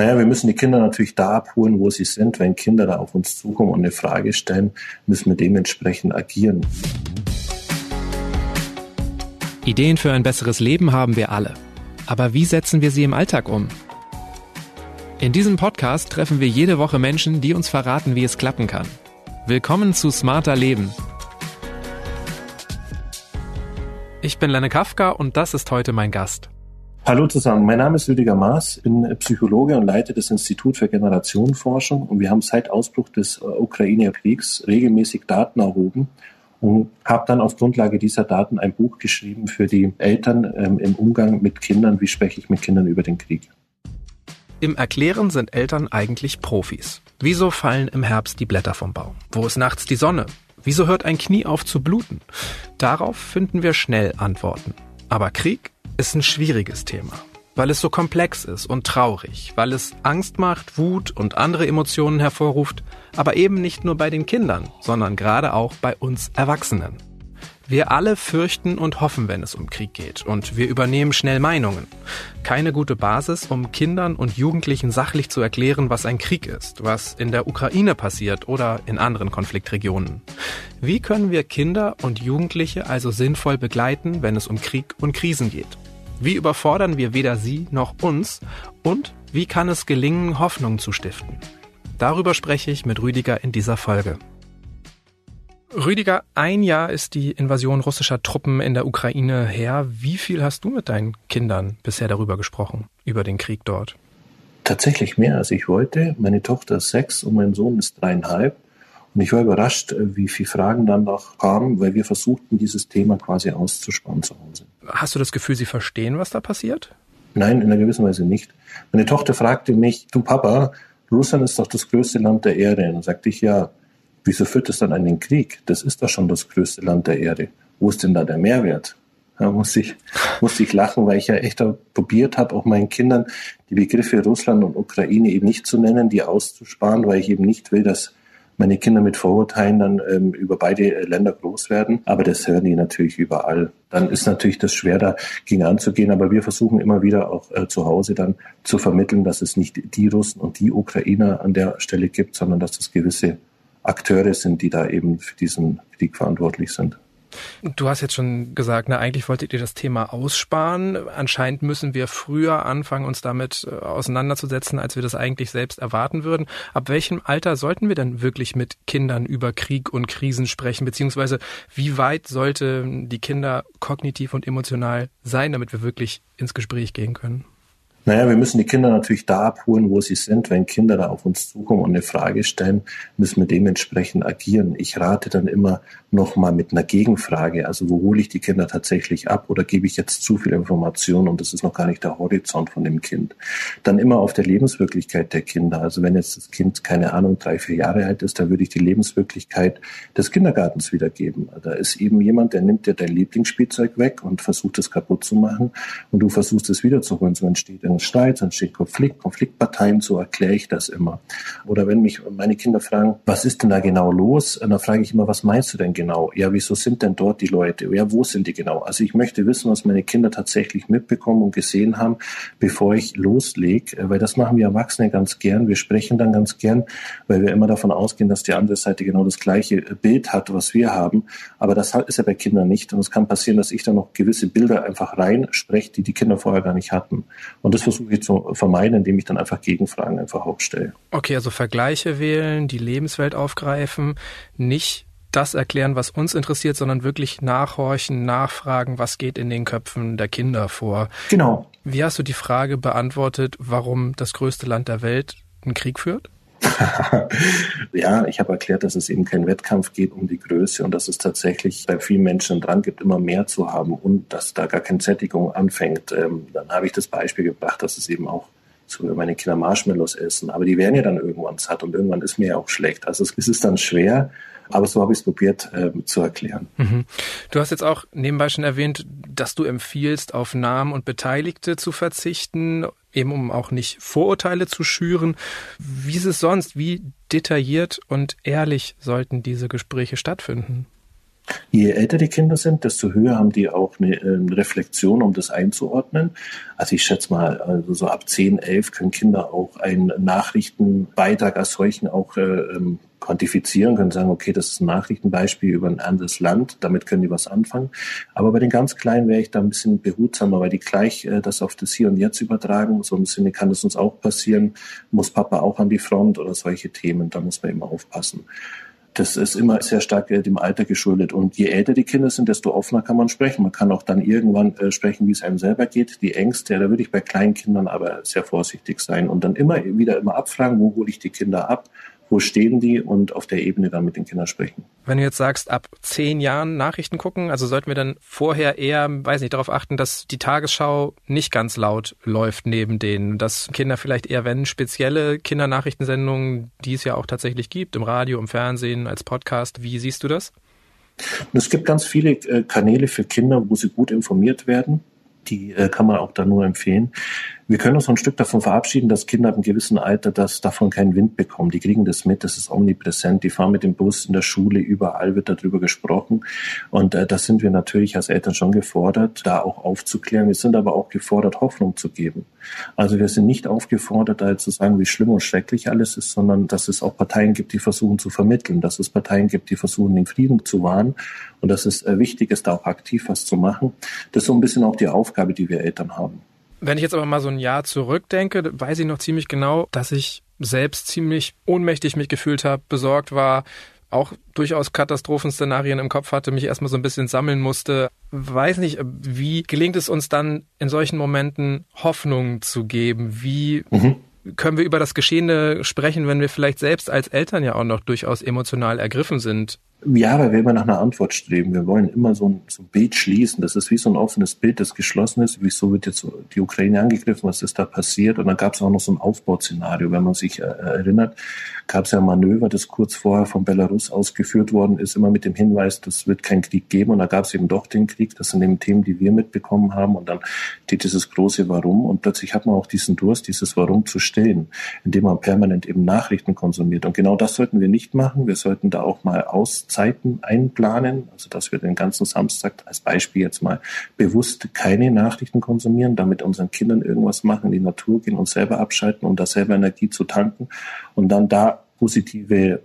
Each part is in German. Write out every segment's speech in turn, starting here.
Naja, wir müssen die Kinder natürlich da abholen, wo sie sind. Wenn Kinder da auf uns zukommen und eine Frage stellen, müssen wir dementsprechend agieren. Ideen für ein besseres Leben haben wir alle. Aber wie setzen wir sie im Alltag um? In diesem Podcast treffen wir jede Woche Menschen, die uns verraten, wie es klappen kann. Willkommen zu Smarter Leben. Ich bin Lenne Kafka und das ist heute mein Gast. Hallo zusammen, mein Name ist Lüdiger Maas, bin Psychologe und leite das Institut für Generationenforschung und wir haben seit Ausbruch des äh, Ukraine-Kriegs regelmäßig Daten erhoben und habe dann auf Grundlage dieser Daten ein Buch geschrieben für die Eltern ähm, im Umgang mit Kindern, wie spreche ich mit Kindern über den Krieg. Im Erklären sind Eltern eigentlich Profis. Wieso fallen im Herbst die Blätter vom Baum? Wo ist nachts die Sonne? Wieso hört ein Knie auf zu bluten? Darauf finden wir schnell Antworten. Aber Krieg ist ein schwieriges Thema, weil es so komplex ist und traurig, weil es Angst macht, Wut und andere Emotionen hervorruft, aber eben nicht nur bei den Kindern, sondern gerade auch bei uns Erwachsenen. Wir alle fürchten und hoffen, wenn es um Krieg geht, und wir übernehmen schnell Meinungen. Keine gute Basis, um Kindern und Jugendlichen sachlich zu erklären, was ein Krieg ist, was in der Ukraine passiert oder in anderen Konfliktregionen. Wie können wir Kinder und Jugendliche also sinnvoll begleiten, wenn es um Krieg und Krisen geht? Wie überfordern wir weder sie noch uns? Und wie kann es gelingen, Hoffnung zu stiften? Darüber spreche ich mit Rüdiger in dieser Folge. Rüdiger, ein Jahr ist die Invasion russischer Truppen in der Ukraine her. Wie viel hast du mit deinen Kindern bisher darüber gesprochen, über den Krieg dort? Tatsächlich mehr als ich wollte. Meine Tochter ist sechs und mein Sohn ist dreieinhalb. Und ich war überrascht, äh, wie viele Fragen dann noch kamen, weil wir versuchten, dieses Thema quasi auszusparen zu Hause. Hast du das Gefühl, sie verstehen, was da passiert? Nein, in einer gewissen Weise nicht. Meine Tochter fragte mich, du Papa, Russland ist doch das größte Land der Erde. Und dann sagte ich, ja, wieso führt es dann einen Krieg? Das ist doch schon das größte Land der Erde. Wo ist denn da der Mehrwert? Da muss ich, muss ich lachen, weil ich ja echt probiert habe, auch meinen Kindern die Begriffe Russland und Ukraine eben nicht zu nennen, die auszusparen, weil ich eben nicht will, dass meine Kinder mit Vorurteilen dann ähm, über beide äh, Länder groß werden. Aber das hören die natürlich überall. Dann ist natürlich das schwer, dagegen anzugehen. Aber wir versuchen immer wieder auch äh, zu Hause dann zu vermitteln, dass es nicht die Russen und die Ukrainer an der Stelle gibt, sondern dass es gewisse Akteure sind, die da eben für diesen Krieg verantwortlich sind. Du hast jetzt schon gesagt, na, eigentlich wolltet ihr das Thema aussparen. Anscheinend müssen wir früher anfangen, uns damit äh, auseinanderzusetzen, als wir das eigentlich selbst erwarten würden. Ab welchem Alter sollten wir denn wirklich mit Kindern über Krieg und Krisen sprechen? Beziehungsweise wie weit sollten die Kinder kognitiv und emotional sein, damit wir wirklich ins Gespräch gehen können? Naja, wir müssen die Kinder natürlich da abholen, wo sie sind. Wenn Kinder da auf uns zukommen und eine Frage stellen, müssen wir dementsprechend agieren. Ich rate dann immer nochmal mit einer Gegenfrage. Also wo hole ich die Kinder tatsächlich ab oder gebe ich jetzt zu viel Information und das ist noch gar nicht der Horizont von dem Kind. Dann immer auf der Lebenswirklichkeit der Kinder. Also wenn jetzt das Kind, keine Ahnung, drei, vier Jahre alt ist, dann würde ich die Lebenswirklichkeit des Kindergartens wiedergeben. Da ist eben jemand, der nimmt dir dein Lieblingsspielzeug weg und versucht es kaputt zu machen und du versuchst es wiederzuholen. So entsteht einen Streit, entsteht Konflikt, Konfliktparteien, so erkläre ich das immer. Oder wenn mich meine Kinder fragen, was ist denn da genau los? Dann frage ich immer, was meinst du denn genau? Ja, wieso sind denn dort die Leute? Ja, wo sind die genau? Also ich möchte wissen, was meine Kinder tatsächlich mitbekommen und gesehen haben, bevor ich loslege, weil das machen wir Erwachsene ganz gern. Wir sprechen dann ganz gern, weil wir immer davon ausgehen, dass die andere Seite genau das gleiche Bild hat, was wir haben. Aber das ist ja bei Kindern nicht. Und es kann passieren, dass ich dann noch gewisse Bilder einfach reinspreche, die die Kinder vorher gar nicht hatten. Und das versuche ich zu vermeiden, indem ich dann einfach Gegenfragen einfach auch stelle. Okay, also Vergleiche wählen, die Lebenswelt aufgreifen, nicht das erklären, was uns interessiert, sondern wirklich nachhorchen, nachfragen, was geht in den Köpfen der Kinder vor. Genau. Wie hast du die Frage beantwortet, warum das größte Land der Welt einen Krieg führt? ja, ich habe erklärt, dass es eben kein Wettkampf geht um die Größe und dass es tatsächlich bei vielen Menschen dran gibt, immer mehr zu haben und dass da gar keine Sättigung anfängt. Ähm, dann habe ich das Beispiel gebracht, dass es eben auch so meine Kinder Marshmallows essen, aber die werden ja dann irgendwann satt und irgendwann ist mir ja auch schlecht. Also es ist dann schwer, aber so habe ich es probiert äh, zu erklären. Mhm. Du hast jetzt auch nebenbei schon erwähnt, dass du empfiehlst, auf Namen und Beteiligte zu verzichten, eben um auch nicht Vorurteile zu schüren. Wie ist es sonst? Wie detailliert und ehrlich sollten diese Gespräche stattfinden? Je älter die Kinder sind, desto höher haben die auch eine, eine, Reflexion, um das einzuordnen. Also ich schätze mal, also so ab 10, 11 können Kinder auch einen Nachrichtenbeitrag als solchen auch äh, ähm, quantifizieren, können sagen, okay, das ist ein Nachrichtenbeispiel über ein anderes Land, damit können die was anfangen. Aber bei den ganz Kleinen wäre ich da ein bisschen behutsamer, weil die gleich äh, das auf das Hier und Jetzt übertragen. So im Sinne kann das uns auch passieren, muss Papa auch an die Front oder solche Themen, da muss man immer aufpassen. Das ist immer sehr stark äh, dem Alter geschuldet. Und je älter die Kinder sind, desto offener kann man sprechen. Man kann auch dann irgendwann äh, sprechen, wie es einem selber geht. Die Ängste, da würde ich bei kleinen Kindern aber sehr vorsichtig sein und dann immer wieder immer abfragen, wo hole ich die Kinder ab wo stehen die und auf der Ebene dann mit den Kindern sprechen. Wenn du jetzt sagst, ab zehn Jahren Nachrichten gucken, also sollten wir dann vorher eher, weiß nicht, darauf achten, dass die Tagesschau nicht ganz laut läuft neben denen, dass Kinder vielleicht eher, wenn spezielle Kindernachrichtensendungen, die es ja auch tatsächlich gibt, im Radio, im Fernsehen, als Podcast, wie siehst du das? Es gibt ganz viele äh, Kanäle für Kinder, wo sie gut informiert werden. Die äh, kann man auch da nur empfehlen. Wir können uns ein Stück davon verabschieden, dass Kinder ab einem gewissen Alter das davon keinen Wind bekommen. Die kriegen das mit, das ist omnipräsent. Die fahren mit dem Bus in der Schule, überall wird darüber gesprochen. Und äh, da sind wir natürlich als Eltern schon gefordert, da auch aufzuklären. Wir sind aber auch gefordert, Hoffnung zu geben. Also wir sind nicht aufgefordert, da zu sagen, wie schlimm und schrecklich alles ist, sondern dass es auch Parteien gibt, die versuchen zu vermitteln, dass es Parteien gibt, die versuchen, den Frieden zu wahren und dass es äh, wichtig ist, da auch aktiv was zu machen. Das ist so ein bisschen auch die Aufgabe, die wir Eltern haben. Wenn ich jetzt aber mal so ein Jahr zurückdenke, weiß ich noch ziemlich genau, dass ich selbst ziemlich ohnmächtig mich gefühlt habe, besorgt war, auch durchaus Katastrophenszenarien im Kopf hatte, mich erstmal so ein bisschen sammeln musste. Weiß nicht, wie gelingt es uns dann in solchen Momenten Hoffnung zu geben? Wie mhm. können wir über das Geschehene sprechen, wenn wir vielleicht selbst als Eltern ja auch noch durchaus emotional ergriffen sind? Ja, weil wir immer nach einer Antwort streben. Wir wollen immer so ein, so ein Bild schließen. Das ist wie so ein offenes Bild, das geschlossen ist. Wieso wird jetzt die Ukraine angegriffen? Was ist da passiert? Und dann gab es auch noch so ein Aufbauszenario. Wenn man sich äh, erinnert, gab es ja ein Manöver, das kurz vorher von Belarus ausgeführt worden ist, immer mit dem Hinweis, das wird keinen Krieg geben. Und da gab es eben doch den Krieg. Das sind eben Themen, die wir mitbekommen haben. Und dann steht dieses große Warum. Und plötzlich hat man auch diesen Durst, dieses Warum zu stillen, indem man permanent eben Nachrichten konsumiert. Und genau das sollten wir nicht machen. Wir sollten da auch mal aus Zeiten einplanen, also dass wir den ganzen Samstag als Beispiel jetzt mal bewusst keine Nachrichten konsumieren, damit unseren Kindern irgendwas machen, in die Natur gehen und selber abschalten, um da selber Energie zu tanken und dann da positive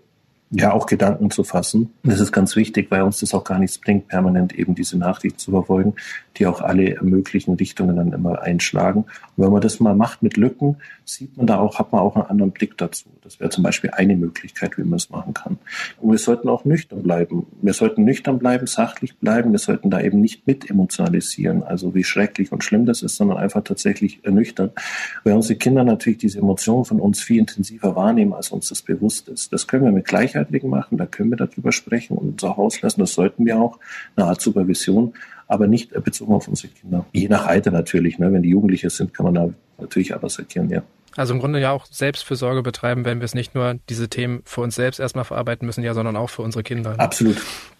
ja auch Gedanken zu fassen. Das ist ganz wichtig, weil uns das auch gar nichts bringt, permanent eben diese Nachrichten zu verfolgen, die auch alle möglichen Richtungen dann immer einschlagen. Und wenn man das mal macht mit Lücken, sieht man da auch, hat man auch einen anderen Blick dazu. Das wäre zum Beispiel eine Möglichkeit, wie man es machen kann. Und wir sollten auch nüchtern bleiben. Wir sollten nüchtern bleiben, sachlich bleiben. Wir sollten da eben nicht mit emotionalisieren, also wie schrecklich und schlimm das ist, sondern einfach tatsächlich nüchtern. Weil unsere Kinder natürlich diese Emotionen von uns viel intensiver wahrnehmen, als uns das bewusst ist. Das können wir mit Gleichaltrigen machen, da können wir darüber sprechen und uns auch auslassen. Das sollten wir auch, eine Art Supervision aber nicht bezogen auf unsere Kinder. Je nach Alter natürlich. Ne? Wenn die Jugendliche sind, kann man da natürlich anders erkennen, ja. Also im Grunde ja auch Selbstfürsorge betreiben, wenn wir es nicht nur diese Themen für uns selbst erstmal verarbeiten müssen, ja, sondern auch für unsere Kinder. Absolut.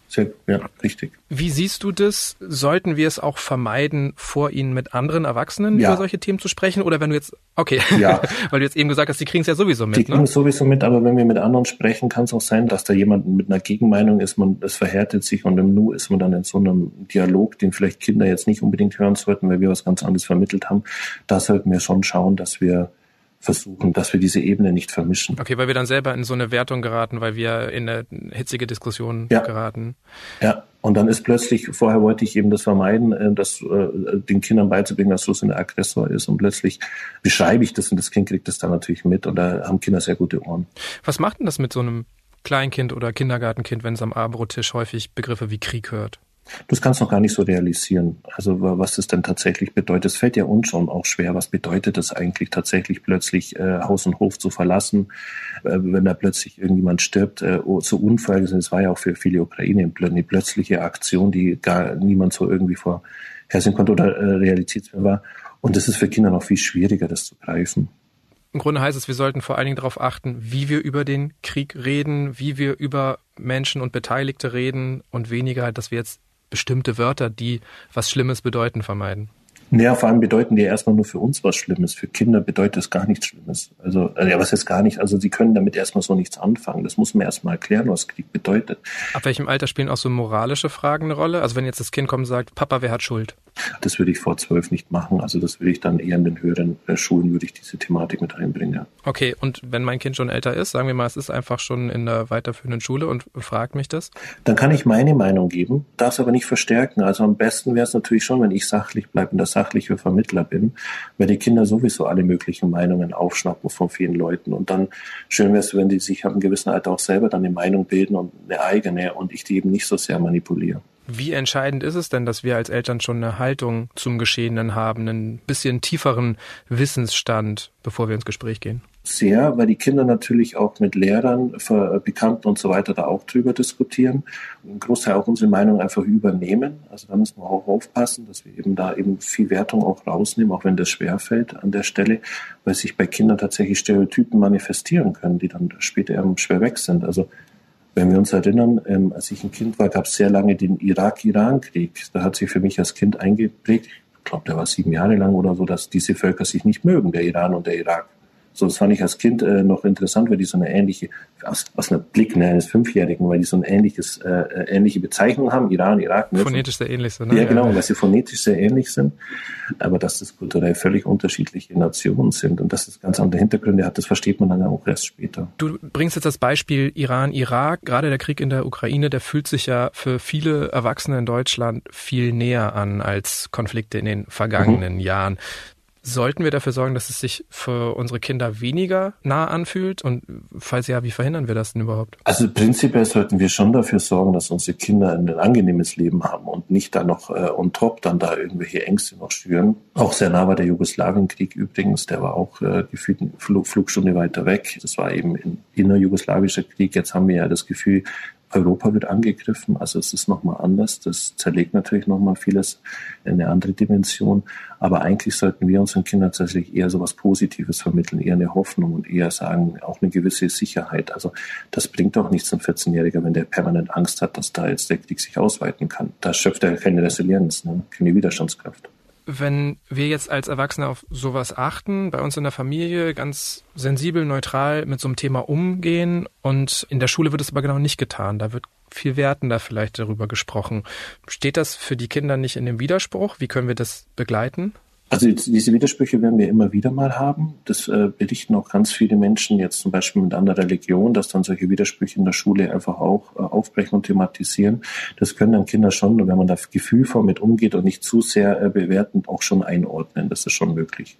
Sehr, ja, richtig. Wie siehst du das? Sollten wir es auch vermeiden, vor ihnen mit anderen Erwachsenen ja. über solche Themen zu sprechen? Oder wenn du jetzt, okay, ja. weil du jetzt eben gesagt hast, die kriegen es ja sowieso mit. Die kriegen ne? es sowieso mit, aber wenn wir mit anderen sprechen, kann es auch sein, dass da jemand mit einer Gegenmeinung ist, man, es verhärtet sich und im Nu ist man dann in so einem Dialog, den vielleicht Kinder jetzt nicht unbedingt hören sollten, weil wir was ganz anderes vermittelt haben. Da sollten wir schon schauen, dass wir versuchen, dass wir diese Ebene nicht vermischen. Okay, weil wir dann selber in so eine Wertung geraten, weil wir in eine hitzige Diskussion ja. geraten. Ja, und dann ist plötzlich, vorher wollte ich eben das vermeiden, äh, dass äh, den Kindern beizubringen, dass Russland ein Aggressor ist und plötzlich beschreibe ich das und das Kind kriegt das dann natürlich mit und da haben Kinder sehr gute Ohren. Was macht denn das mit so einem Kleinkind oder Kindergartenkind, wenn es am Abendbrottisch häufig Begriffe wie Krieg hört? Das kannst du noch gar nicht so realisieren. Also was das denn tatsächlich bedeutet. Es fällt ja uns schon auch schwer. Was bedeutet es eigentlich tatsächlich plötzlich äh, Haus und Hof zu verlassen, äh, wenn da plötzlich irgendjemand stirbt, äh, zu Unfall. Es war ja auch für viele Ukraine eine plötzliche Aktion, die gar niemand so irgendwie vorhersehen konnte oder äh, realitätsfähig war. Und das ist für Kinder noch viel schwieriger, das zu greifen. Im Grunde heißt es, wir sollten vor allen Dingen darauf achten, wie wir über den Krieg reden, wie wir über Menschen und Beteiligte reden und weniger, dass wir jetzt bestimmte Wörter, die was Schlimmes bedeuten, vermeiden. Naja, vor allem bedeuten die erstmal nur für uns was Schlimmes. Für Kinder bedeutet es gar nichts Schlimmes. Also, äh, ja, was heißt gar nicht? Also, sie können damit erstmal so nichts anfangen. Das muss man erstmal erklären, was Krieg bedeutet. Ab welchem Alter spielen auch so moralische Fragen eine Rolle? Also, wenn jetzt das Kind kommt und sagt, Papa, wer hat Schuld? Das würde ich vor zwölf nicht machen. Also, das würde ich dann eher in den höheren äh, Schulen, würde ich diese Thematik mit einbringen. Ja. Okay, und wenn mein Kind schon älter ist, sagen wir mal, es ist einfach schon in der weiterführenden Schule und fragt mich das? Dann kann ich meine Meinung geben, darf es aber nicht verstärken. Also, am besten wäre es natürlich schon, wenn ich sachlich bleibe und der sachliche Vermittler bin, weil die Kinder sowieso alle möglichen Meinungen aufschnappen von vielen Leuten. Und dann schön wäre es, wenn die sich ab einem gewissen Alter auch selber dann eine Meinung bilden und eine eigene und ich die eben nicht so sehr manipuliere. Wie entscheidend ist es denn, dass wir als Eltern schon eine Haltung zum Geschehenen haben, einen bisschen tieferen Wissensstand, bevor wir ins Gespräch gehen? Sehr, weil die Kinder natürlich auch mit Lehrern, Bekannten und so weiter da auch drüber diskutieren. Ein Großteil auch unsere Meinung einfach übernehmen. Also da müssen wir auch aufpassen, dass wir eben da eben viel Wertung auch rausnehmen, auch wenn das schwerfällt an der Stelle, weil sich bei Kindern tatsächlich Stereotypen manifestieren können, die dann später eben schwer weg sind. Also wenn wir uns erinnern, ähm, als ich ein Kind war, gab es sehr lange den Irak-Iran-Krieg. Da hat sich für mich als Kind eingeprägt, ich glaube, der war sieben Jahre lang oder so, dass diese Völker sich nicht mögen, der Iran und der Irak. So, das fand ich als Kind äh, noch interessant, weil die so eine ähnliche, aus, aus einer Blick ne, eines Fünfjährigen, weil die so ein ähnliches, äh, äh ähnliche Bezeichnung haben, Iran, Irak. Ne? Phonetisch sehr ähnlich sind. Ne? Ja, genau, weil sie phonetisch sehr ähnlich sind, aber dass das kulturell völlig unterschiedliche Nationen sind und dass das ganz andere Hintergründe hat, das versteht man dann auch erst später. Du bringst jetzt das Beispiel Iran, Irak, gerade der Krieg in der Ukraine, der fühlt sich ja für viele Erwachsene in Deutschland viel näher an als Konflikte in den vergangenen mhm. Jahren. Sollten wir dafür sorgen, dass es sich für unsere Kinder weniger nah anfühlt? Und falls ja, wie verhindern wir das denn überhaupt? Also prinzipiell sollten wir schon dafür sorgen, dass unsere Kinder ein angenehmes Leben haben und nicht da noch äh, on top dann da irgendwelche Ängste noch schüren. Auch sehr nah war der Jugoslawienkrieg übrigens, der war auch äh, gefühlt eine Flug, Flugstunde weiter weg. Das war eben ein innerjugoslawischer Krieg. Jetzt haben wir ja das Gefühl, Europa wird angegriffen, also es ist nochmal anders. Das zerlegt natürlich nochmal vieles in eine andere Dimension. Aber eigentlich sollten wir unseren Kindern tatsächlich eher so was Positives vermitteln, eher eine Hoffnung und eher sagen, auch eine gewisse Sicherheit. Also das bringt auch nichts ein 14-Jähriger, wenn der permanent Angst hat, dass da jetzt der Krieg sich ausweiten kann. Da schöpft er keine Resilienz, ne? keine Widerstandskraft wenn wir jetzt als Erwachsene auf sowas achten, bei uns in der Familie ganz sensibel, neutral mit so einem Thema umgehen und in der Schule wird es aber genau nicht getan. Da wird viel wertender vielleicht darüber gesprochen. Steht das für die Kinder nicht in dem Widerspruch? Wie können wir das begleiten? Also diese Widersprüche werden wir immer wieder mal haben. Das äh, berichten auch ganz viele Menschen jetzt zum Beispiel mit anderer Religion, dass dann solche Widersprüche in der Schule einfach auch äh, aufbrechen und thematisieren. Das können dann Kinder schon, wenn man da gefühlvoll mit umgeht und nicht zu sehr äh, bewertend, auch schon einordnen. Das ist schon möglich.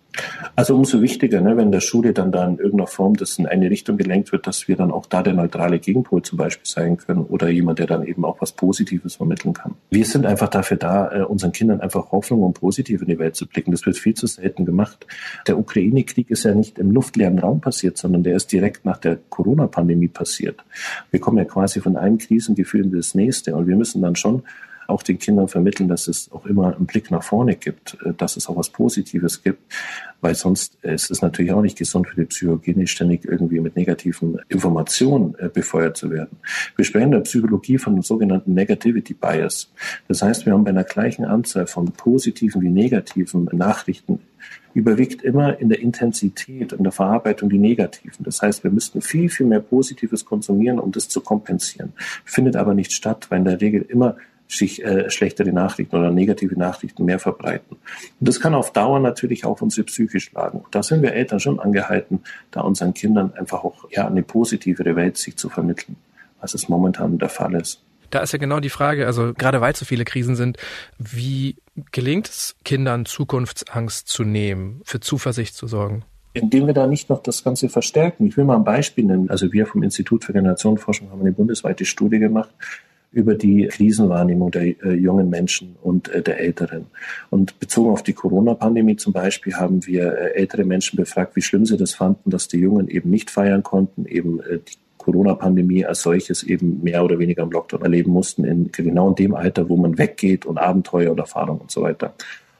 Also umso wichtiger, ne, wenn der Schule dann da in irgendeiner Form das in eine Richtung gelenkt wird, dass wir dann auch da der neutrale Gegenpol zum Beispiel sein können oder jemand, der dann eben auch was Positives vermitteln kann. Wir sind einfach dafür da, äh, unseren Kindern einfach Hoffnung und Positive in die Welt zu blicken. Das wird viel zu selten gemacht. Der Ukraine-Krieg ist ja nicht im luftleeren Raum passiert, sondern der ist direkt nach der Corona-Pandemie passiert. Wir kommen ja quasi von einem Krisengefühl in das nächste und wir müssen dann schon auch den Kindern vermitteln, dass es auch immer einen Blick nach vorne gibt, äh, dass es auch was Positives gibt, weil sonst ist es natürlich auch nicht gesund für die Psychogene, ständig irgendwie mit negativen Informationen äh, befeuert zu werden. Wir sprechen in der Psychologie von einem sogenannten Negativity Bias. Das heißt, wir haben bei einer gleichen Anzahl von positiven wie negativen Nachrichten überwiegt immer in der Intensität und der Verarbeitung die negativen. Das heißt, wir müssten viel, viel mehr Positives konsumieren, um das zu kompensieren. Findet aber nicht statt, weil in der Regel immer sich äh, schlechtere Nachrichten oder negative Nachrichten mehr verbreiten. Und das kann auf Dauer natürlich auch unsere Psyche schlagen. Und da sind wir Eltern schon angehalten, da unseren Kindern einfach auch ja, eine positivere Welt sich zu vermitteln, als es momentan der Fall ist. Da ist ja genau die Frage, also gerade weil so viele Krisen sind, wie gelingt es Kindern Zukunftsangst zu nehmen, für Zuversicht zu sorgen? indem wir da nicht noch das Ganze verstärken. Ich will mal ein Beispiel nennen. Also wir vom Institut für Generationenforschung haben eine bundesweite Studie gemacht über die Krisenwahrnehmung der äh, jungen Menschen und äh, der Älteren. Und bezogen auf die Corona-Pandemie zum Beispiel haben wir äh, ältere Menschen befragt, wie schlimm sie das fanden, dass die Jungen eben nicht feiern konnten, eben äh, die Corona-Pandemie als solches eben mehr oder weniger im Lockdown erleben mussten, in genau in dem Alter, wo man weggeht und Abenteuer und Erfahrung und so weiter.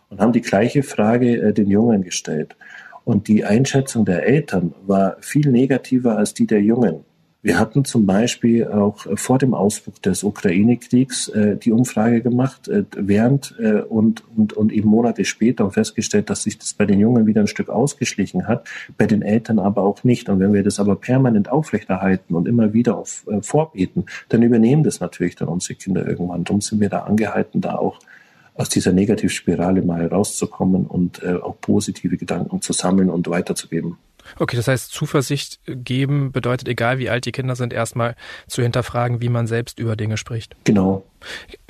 Und haben die gleiche Frage äh, den Jungen gestellt. Und die Einschätzung der Eltern war viel negativer als die der Jungen. Wir hatten zum Beispiel auch vor dem Ausbruch des Ukraine-Kriegs äh, die Umfrage gemacht, äh, während äh, und, und, und eben Monate später und festgestellt, dass sich das bei den Jungen wieder ein Stück ausgeschlichen hat, bei den Eltern aber auch nicht. Und wenn wir das aber permanent aufrechterhalten und immer wieder auf, äh, vorbeten, dann übernehmen das natürlich dann unsere Kinder irgendwann. Darum sind wir da angehalten, da auch aus dieser Negativspirale mal rauszukommen und äh, auch positive Gedanken zu sammeln und weiterzugeben. Okay, das heißt, Zuversicht geben bedeutet, egal wie alt die Kinder sind, erstmal zu hinterfragen, wie man selbst über Dinge spricht. Genau.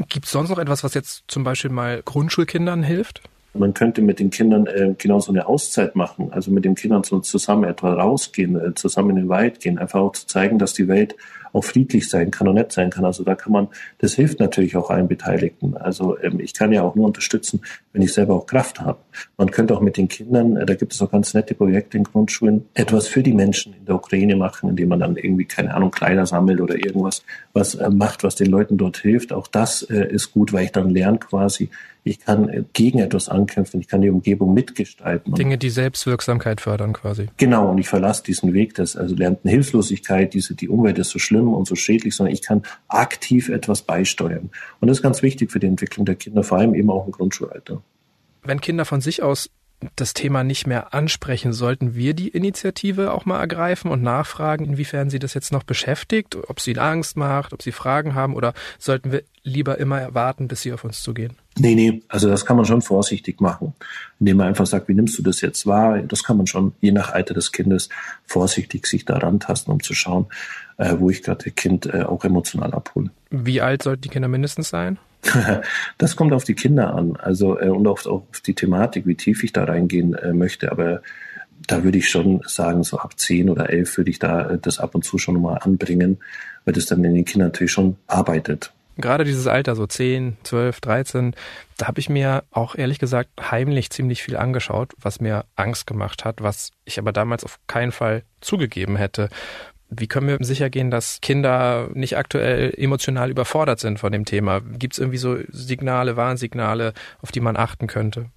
Gibt es sonst noch etwas, was jetzt zum Beispiel mal Grundschulkindern hilft? Man könnte mit den Kindern äh, genau so eine Auszeit machen, also mit den Kindern so zusammen etwa rausgehen, äh, zusammen in den Wald gehen, einfach auch zu zeigen, dass die Welt auch friedlich sein kann und nett sein kann. Also da kann man, das hilft natürlich auch allen Beteiligten. Also ähm, ich kann ja auch nur unterstützen, wenn ich selber auch Kraft habe. Man könnte auch mit den Kindern, äh, da gibt es auch ganz nette Projekte in Grundschulen, etwas für die Menschen in der Ukraine machen, indem man dann irgendwie, keine Ahnung, Kleider sammelt oder irgendwas, was äh, macht, was den Leuten dort hilft. Auch das äh, ist gut, weil ich dann lerne quasi, ich kann gegen etwas ankämpfen, ich kann die Umgebung mitgestalten. Dinge, die Selbstwirksamkeit fördern quasi. Genau, und ich verlasse diesen Weg des, also lernten Hilflosigkeit, diese, die Umwelt ist so schlimm und so schädlich, sondern ich kann aktiv etwas beisteuern. Und das ist ganz wichtig für die Entwicklung der Kinder, vor allem eben auch im Grundschulalter. Wenn Kinder von sich aus das Thema nicht mehr ansprechen, sollten wir die Initiative auch mal ergreifen und nachfragen, inwiefern sie das jetzt noch beschäftigt, ob sie Angst macht, ob sie Fragen haben oder sollten wir lieber immer warten, bis sie auf uns zugehen? Nee, nee, also das kann man schon vorsichtig machen, indem man einfach sagt, wie nimmst du das jetzt wahr? Das kann man schon je nach Alter des Kindes vorsichtig sich daran tasten, um zu schauen, äh, wo ich gerade das Kind äh, auch emotional abhole. Wie alt sollten die Kinder mindestens sein? das kommt auf die Kinder an, also äh, und auf, auf die Thematik, wie tief ich da reingehen äh, möchte. Aber da würde ich schon sagen, so ab zehn oder elf würde ich da äh, das ab und zu schon mal anbringen, weil das dann in den Kindern natürlich schon arbeitet. Gerade dieses Alter, so 10, 12, 13, da habe ich mir auch ehrlich gesagt heimlich ziemlich viel angeschaut, was mir Angst gemacht hat, was ich aber damals auf keinen Fall zugegeben hätte. Wie können wir sicher gehen, dass Kinder nicht aktuell emotional überfordert sind von dem Thema? Gibt es irgendwie so Signale, Warnsignale, auf die man achten könnte?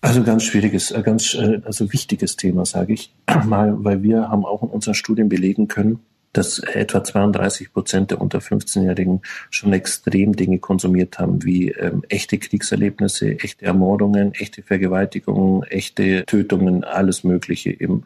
Also ganz schwieriges, äh, ganz äh, also wichtiges Thema, sage ich mal, weil wir haben auch in unseren Studien belegen können, dass etwa 32 Prozent der unter 15-Jährigen schon extrem Dinge konsumiert haben, wie ähm, echte Kriegserlebnisse, echte Ermordungen, echte Vergewaltigungen, echte Tötungen, alles Mögliche eben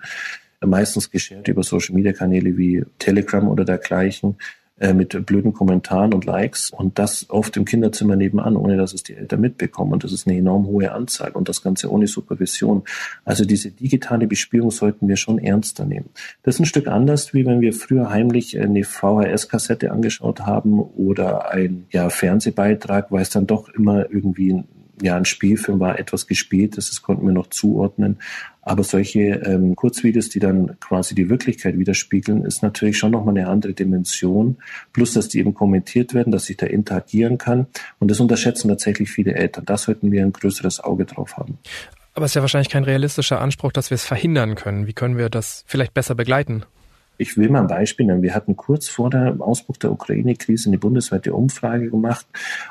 meistens geschert über Social Media Kanäle wie Telegram oder dergleichen äh, mit blöden Kommentaren und Likes und das oft im Kinderzimmer nebenan, ohne dass es die Eltern mitbekommen. Und das ist eine enorm hohe Anzahl und das Ganze ohne Supervision. Also diese digitale Bespielung sollten wir schon ernster nehmen. Das ist ein Stück anders, wie wenn wir früher heimlich eine VHS-Kassette angeschaut haben oder ein ja, Fernsehbeitrag, weil es dann doch immer irgendwie ja, ein Spielfilm war, etwas gespielt das konnten wir noch zuordnen. Aber solche ähm, Kurzvideos, die dann quasi die Wirklichkeit widerspiegeln, ist natürlich schon nochmal eine andere Dimension. Plus, dass die eben kommentiert werden, dass ich da interagieren kann. Und das unterschätzen tatsächlich viele Eltern. Da sollten wir ein größeres Auge drauf haben. Aber es ist ja wahrscheinlich kein realistischer Anspruch, dass wir es verhindern können. Wie können wir das vielleicht besser begleiten? Ich will mal ein Beispiel nennen. Wir hatten kurz vor dem Ausbruch der Ukraine-Krise eine bundesweite Umfrage gemacht,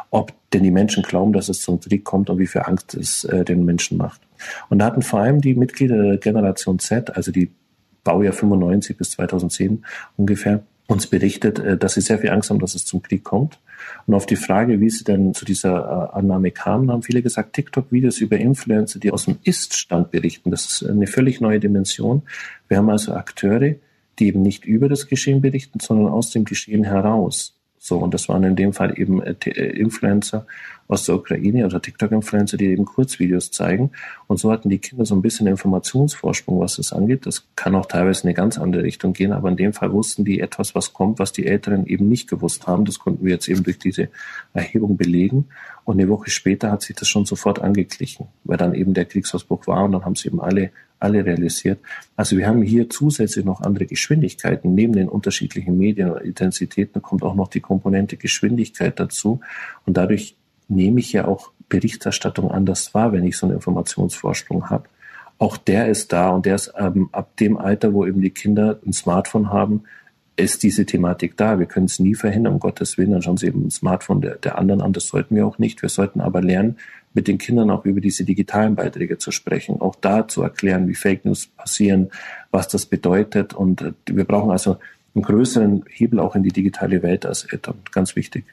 ob denn die Menschen glauben, dass es zum Krieg kommt und wie viel Angst es äh, den Menschen macht. Und da hatten vor allem die Mitglieder der Generation Z, also die Baujahr 95 bis 2010 ungefähr, uns berichtet, äh, dass sie sehr viel Angst haben, dass es zum Krieg kommt. Und auf die Frage, wie sie denn zu dieser äh, Annahme kamen, haben viele gesagt, TikTok-Videos über Influencer, die aus dem Ist-Stand berichten. Das ist eine völlig neue Dimension. Wir haben also Akteure, die eben nicht über das Geschehen berichten, sondern aus dem Geschehen heraus. So, und das waren in dem Fall eben äh, äh, Influencer aus der Ukraine oder TikTok-Influencer, die eben Kurzvideos zeigen. Und so hatten die Kinder so ein bisschen Informationsvorsprung, was das angeht. Das kann auch teilweise in eine ganz andere Richtung gehen, aber in dem Fall wussten die etwas, was kommt, was die Älteren eben nicht gewusst haben. Das konnten wir jetzt eben durch diese Erhebung belegen. Und eine Woche später hat sich das schon sofort angeglichen, weil dann eben der Kriegsausbruch war und dann haben sie eben alle alle realisiert. Also wir haben hier zusätzlich noch andere Geschwindigkeiten. Neben den unterschiedlichen Medien oder Intensitäten kommt auch noch die Komponente Geschwindigkeit dazu. Und dadurch nehme ich ja auch Berichterstattung anders wahr, wenn ich so einen Informationsvorsprung habe. Auch der ist da und der ist ähm, ab dem Alter, wo eben die Kinder ein Smartphone haben, ist diese Thematik da. Wir können es nie verhindern, um Gottes Willen. Dann schauen sie eben ein Smartphone der, der anderen an. Das sollten wir auch nicht. Wir sollten aber lernen, mit den Kindern auch über diese digitalen Beiträge zu sprechen, auch da zu erklären, wie Fake News passieren, was das bedeutet. Und äh, wir brauchen also einen größeren Hebel auch in die digitale Welt als Eltern. Ganz wichtig.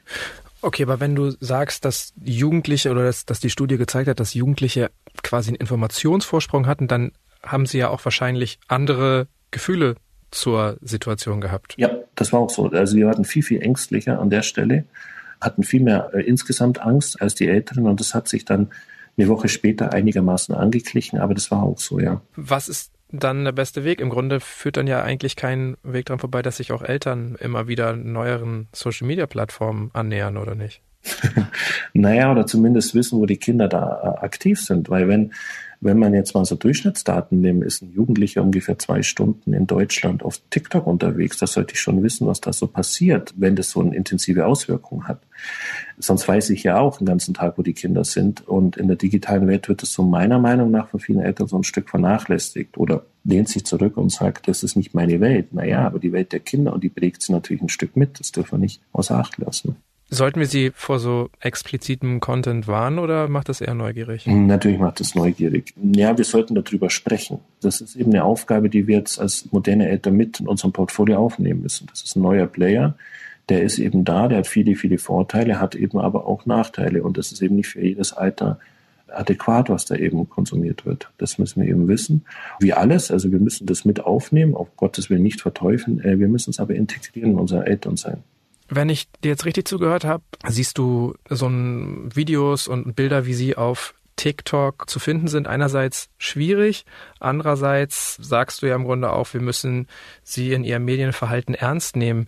Okay, aber wenn du sagst, dass Jugendliche oder dass, dass die Studie gezeigt hat, dass Jugendliche quasi einen Informationsvorsprung hatten, dann haben sie ja auch wahrscheinlich andere Gefühle zur Situation gehabt. Ja, das war auch so. Also wir hatten viel, viel ängstlicher an der Stelle, hatten viel mehr äh, insgesamt Angst als die Älteren und das hat sich dann eine Woche später einigermaßen angeglichen, aber das war auch so, ja. Was ist dann der beste Weg? Im Grunde führt dann ja eigentlich kein Weg dran vorbei, dass sich auch Eltern immer wieder neueren Social-Media-Plattformen annähern, oder nicht? naja, oder zumindest wissen, wo die Kinder da äh, aktiv sind. Weil wenn, wenn man jetzt mal so Durchschnittsdaten nimmt, ist ein Jugendlicher ungefähr zwei Stunden in Deutschland auf TikTok unterwegs. Da sollte ich schon wissen, was da so passiert, wenn das so eine intensive Auswirkung hat. Sonst weiß ich ja auch den ganzen Tag, wo die Kinder sind. Und in der digitalen Welt wird es so meiner Meinung nach von vielen Eltern so ein Stück vernachlässigt oder lehnt sich zurück und sagt, das ist nicht meine Welt. Naja, aber die Welt der Kinder und die prägt sie natürlich ein Stück mit. Das dürfen wir nicht außer Acht lassen. Sollten wir sie vor so explizitem Content warnen oder macht das eher neugierig? Natürlich macht es neugierig. Ja, wir sollten darüber sprechen. Das ist eben eine Aufgabe, die wir jetzt als moderne Eltern mit in unserem Portfolio aufnehmen müssen. Das ist ein neuer Player. Der ist eben da, der hat viele, viele Vorteile, hat eben aber auch Nachteile. Und das ist eben nicht für jedes Alter adäquat, was da eben konsumiert wird. Das müssen wir eben wissen. Wie alles, also wir müssen das mit aufnehmen, auf Gottes Willen nicht verteufeln. Äh, wir müssen es aber integrieren in unser Elternsein. Wenn ich dir jetzt richtig zugehört habe, siehst du so ein Videos und Bilder, wie sie auf TikTok zu finden sind, einerseits schwierig, andererseits sagst du ja im Grunde auch, wir müssen sie in ihrem Medienverhalten ernst nehmen.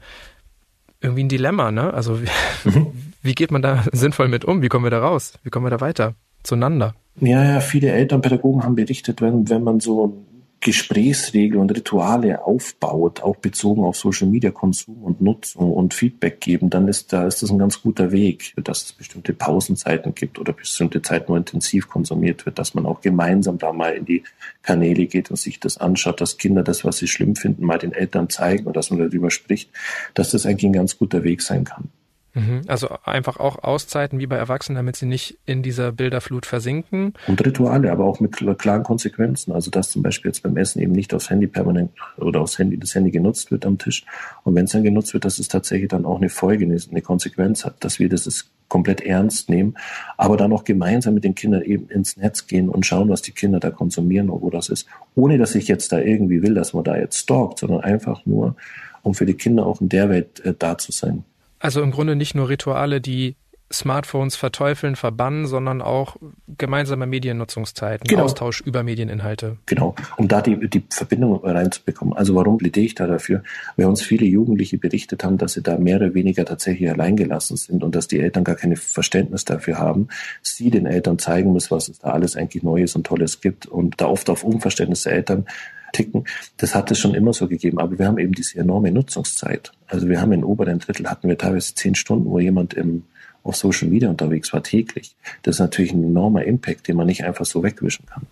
Irgendwie ein Dilemma, ne? Also wie, mhm. wie geht man da sinnvoll mit um? Wie kommen wir da raus? Wie kommen wir da weiter zueinander? Ja, ja, viele Elternpädagogen haben berichtet, wenn, wenn man so Gesprächsregeln und Rituale aufbaut, auch bezogen auf Social Media Konsum und Nutzung und Feedback geben, dann ist da ist das ein ganz guter Weg, dass es bestimmte Pausenzeiten gibt oder bestimmte Zeiten, wo intensiv konsumiert wird, dass man auch gemeinsam da mal in die Kanäle geht und sich das anschaut, dass Kinder das, was sie schlimm finden, mal den Eltern zeigen und dass man darüber spricht, dass das eigentlich ein ganz guter Weg sein kann. Mhm. Also einfach auch Auszeiten wie bei Erwachsenen, damit sie nicht in dieser Bilderflut versinken. Und Rituale, aber auch mit klaren Konsequenzen. Also dass zum Beispiel jetzt beim Essen eben nicht aufs Handy permanent oder aufs Handy, das Handy genutzt wird am Tisch. Und wenn es dann genutzt wird, dass es tatsächlich dann auch eine Folge, eine Konsequenz hat, dass wir das komplett ernst nehmen, aber dann auch gemeinsam mit den Kindern eben ins Netz gehen und schauen, was die Kinder da konsumieren und wo das ist. Ohne dass ich jetzt da irgendwie will, dass man da jetzt stalkt, sondern einfach nur, um für die Kinder auch in der Welt äh, da zu sein. Also im Grunde nicht nur Rituale, die Smartphones verteufeln, verbannen, sondern auch gemeinsame Mediennutzungszeiten, genau. Austausch über Medieninhalte. Genau, um da die, die Verbindung reinzubekommen. Also warum plädiere ich da dafür? Weil uns viele Jugendliche berichtet haben, dass sie da mehr oder weniger tatsächlich alleingelassen sind und dass die Eltern gar keine Verständnis dafür haben. Sie den Eltern zeigen müssen, was es da alles eigentlich Neues und Tolles gibt und da oft auf Unverständnis der Eltern ticken. Das hat es schon immer so gegeben, aber wir haben eben diese enorme Nutzungszeit. Also wir haben in oberen Drittel hatten wir teilweise zehn Stunden, wo jemand im, auf Social Media unterwegs war täglich. Das ist natürlich ein enormer Impact, den man nicht einfach so wegwischen kann.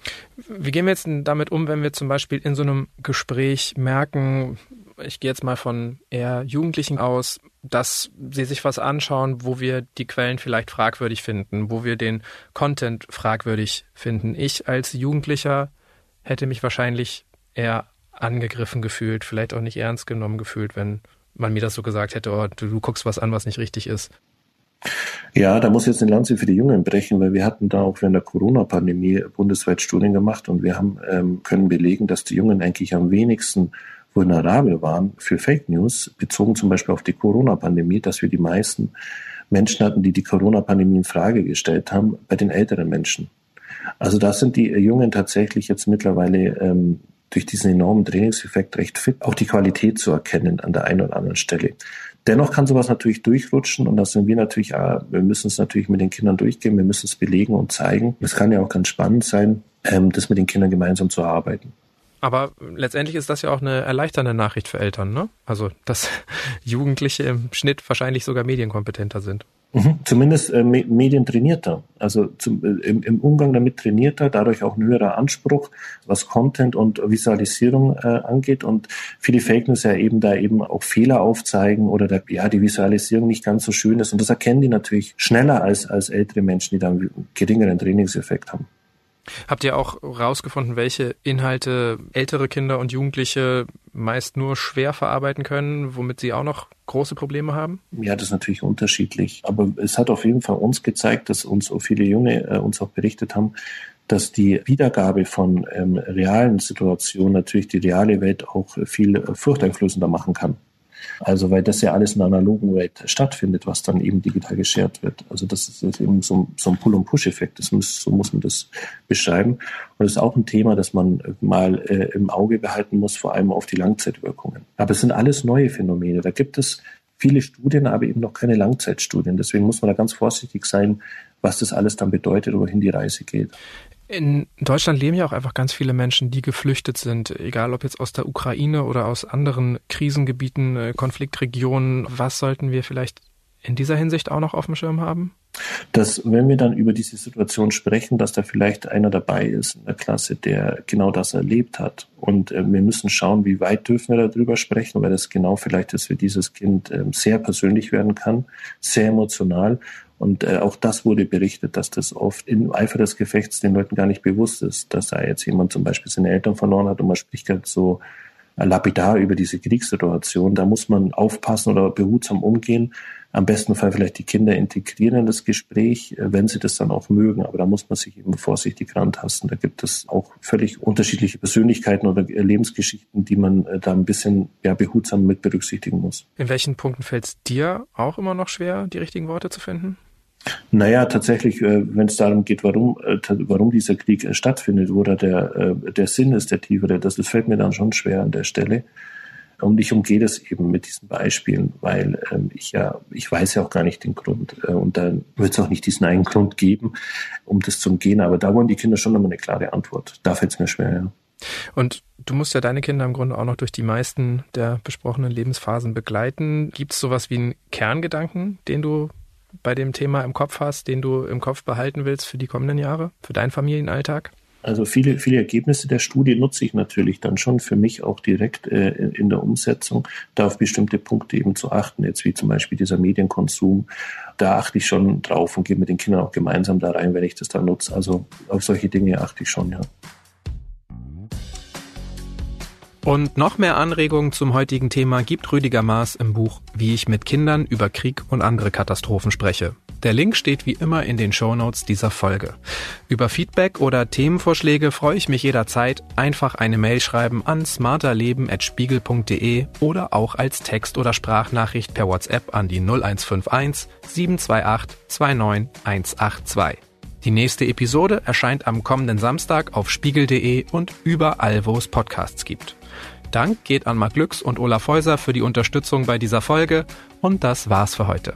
Wie gehen wir jetzt damit um, wenn wir zum Beispiel in so einem Gespräch merken, ich gehe jetzt mal von eher Jugendlichen aus, dass sie sich was anschauen, wo wir die Quellen vielleicht fragwürdig finden, wo wir den Content fragwürdig finden. Ich als Jugendlicher hätte mich wahrscheinlich eher angegriffen gefühlt, vielleicht auch nicht ernst genommen gefühlt, wenn man mir das so gesagt hätte, oh, du, du guckst was an, was nicht richtig ist. Ja, da muss jetzt eine Lanze für die Jungen brechen, weil wir hatten da auch während der Corona-Pandemie bundesweit Studien gemacht und wir haben ähm, können belegen, dass die Jungen eigentlich am wenigsten vulnerabel waren für Fake News, bezogen zum Beispiel auf die Corona-Pandemie, dass wir die meisten Menschen hatten, die die Corona-Pandemie in Frage gestellt haben, bei den älteren Menschen. Also da sind die Jungen tatsächlich jetzt mittlerweile ähm, durch diesen enormen Trainingseffekt recht fit, auch die Qualität zu erkennen an der einen oder anderen Stelle. Dennoch kann sowas natürlich durchrutschen und da sind wir natürlich, wir müssen es natürlich mit den Kindern durchgehen, wir müssen es belegen und zeigen. Es kann ja auch ganz spannend sein, ähm, das mit den Kindern gemeinsam zu erarbeiten. Aber letztendlich ist das ja auch eine erleichternde Nachricht für Eltern, ne? Also, dass Jugendliche im Schnitt wahrscheinlich sogar medienkompetenter sind. Mhm, zumindest äh, medientrainierter. Also zum, äh, im, im, Umgang damit trainierter, dadurch auch ein höherer Anspruch, was Content und Visualisierung äh, angeht. Und viele Fake News ja eben da eben auch Fehler aufzeigen oder der, ja, die Visualisierung nicht ganz so schön ist. Und das erkennen die natürlich schneller als, als ältere Menschen, die da einen geringeren Trainingseffekt haben. Habt ihr auch rausgefunden, welche Inhalte ältere Kinder und Jugendliche meist nur schwer verarbeiten können, womit sie auch noch große Probleme haben? Ja, das ist natürlich unterschiedlich. Aber es hat auf jeden Fall uns gezeigt, dass uns so viele Junge äh, uns auch berichtet haben, dass die Wiedergabe von ähm, realen Situationen natürlich die reale Welt auch viel furchteinflößender machen kann. Also weil das ja alles in einer analogen Welt stattfindet, was dann eben digital geshared wird. Also das ist eben so, so ein Pull- und Push-Effekt. so muss man das beschreiben. Und das ist auch ein Thema, das man mal äh, im Auge behalten muss, vor allem auf die Langzeitwirkungen. Aber es sind alles neue Phänomene. Da gibt es viele Studien, aber eben noch keine Langzeitstudien. Deswegen muss man da ganz vorsichtig sein, was das alles dann bedeutet, wohin die Reise geht. In Deutschland leben ja auch einfach ganz viele Menschen, die geflüchtet sind, egal ob jetzt aus der Ukraine oder aus anderen Krisengebieten, äh, Konfliktregionen. Was sollten wir vielleicht in dieser Hinsicht auch noch auf dem Schirm haben? Dass, wenn wir dann über diese Situation sprechen, dass da vielleicht einer dabei ist in der Klasse, der genau das erlebt hat. Und äh, wir müssen schauen, wie weit dürfen wir darüber sprechen, weil das genau vielleicht ist für dieses Kind äh, sehr persönlich werden kann, sehr emotional und äh, auch das wurde berichtet, dass das oft im Eifer des Gefechts den Leuten gar nicht bewusst ist, dass da jetzt jemand zum Beispiel seine Eltern verloren hat und man spricht halt so lapidar über diese Kriegssituation. Da muss man aufpassen oder behutsam umgehen. Am besten Fall vielleicht die Kinder integrieren in das Gespräch, äh, wenn sie das dann auch mögen. Aber da muss man sich eben vorsichtig rantasten. Da gibt es auch völlig unterschiedliche Persönlichkeiten oder Lebensgeschichten, die man äh, da ein bisschen ja, behutsam mit berücksichtigen muss. In welchen Punkten fällt es dir auch immer noch schwer, die richtigen Worte zu finden? Naja, tatsächlich, äh, wenn es darum geht, warum, warum dieser Krieg stattfindet, oder der, der Sinn ist, der tiefere, das, das fällt mir dann schon schwer an der Stelle. Und ich umgehe das eben mit diesen Beispielen, weil ähm, ich ja, ich weiß ja auch gar nicht den Grund. Äh, und dann wird es auch nicht diesen einen Grund geben, um das zu umgehen. Aber da wollen die Kinder schon immer eine klare Antwort. Da fällt es mir schwer, ja. Und du musst ja deine Kinder im Grunde auch noch durch die meisten der besprochenen Lebensphasen begleiten. Gibt es sowas wie einen Kerngedanken, den du bei dem Thema im Kopf hast, den du im Kopf behalten willst für die kommenden Jahre, für deinen Familienalltag? Also viele, viele Ergebnisse der Studie nutze ich natürlich dann schon für mich auch direkt äh, in der Umsetzung, da auf bestimmte Punkte eben zu achten, jetzt wie zum Beispiel dieser Medienkonsum. Da achte ich schon drauf und gehe mit den Kindern auch gemeinsam da rein, wenn ich das dann nutze. Also auf solche Dinge achte ich schon, ja. Und noch mehr Anregungen zum heutigen Thema gibt Rüdiger Maas im Buch Wie ich mit Kindern über Krieg und andere Katastrophen spreche. Der Link steht wie immer in den Shownotes dieser Folge. Über Feedback oder Themenvorschläge freue ich mich jederzeit. Einfach eine Mail schreiben an smarterleben.spiegel.de oder auch als Text- oder Sprachnachricht per WhatsApp an die 0151 728 29182. Die nächste Episode erscheint am kommenden Samstag auf spiegel.de und überall, wo es Podcasts gibt. Dank geht an Marc Glücks und Olaf Häuser für die Unterstützung bei dieser Folge und das war's für heute.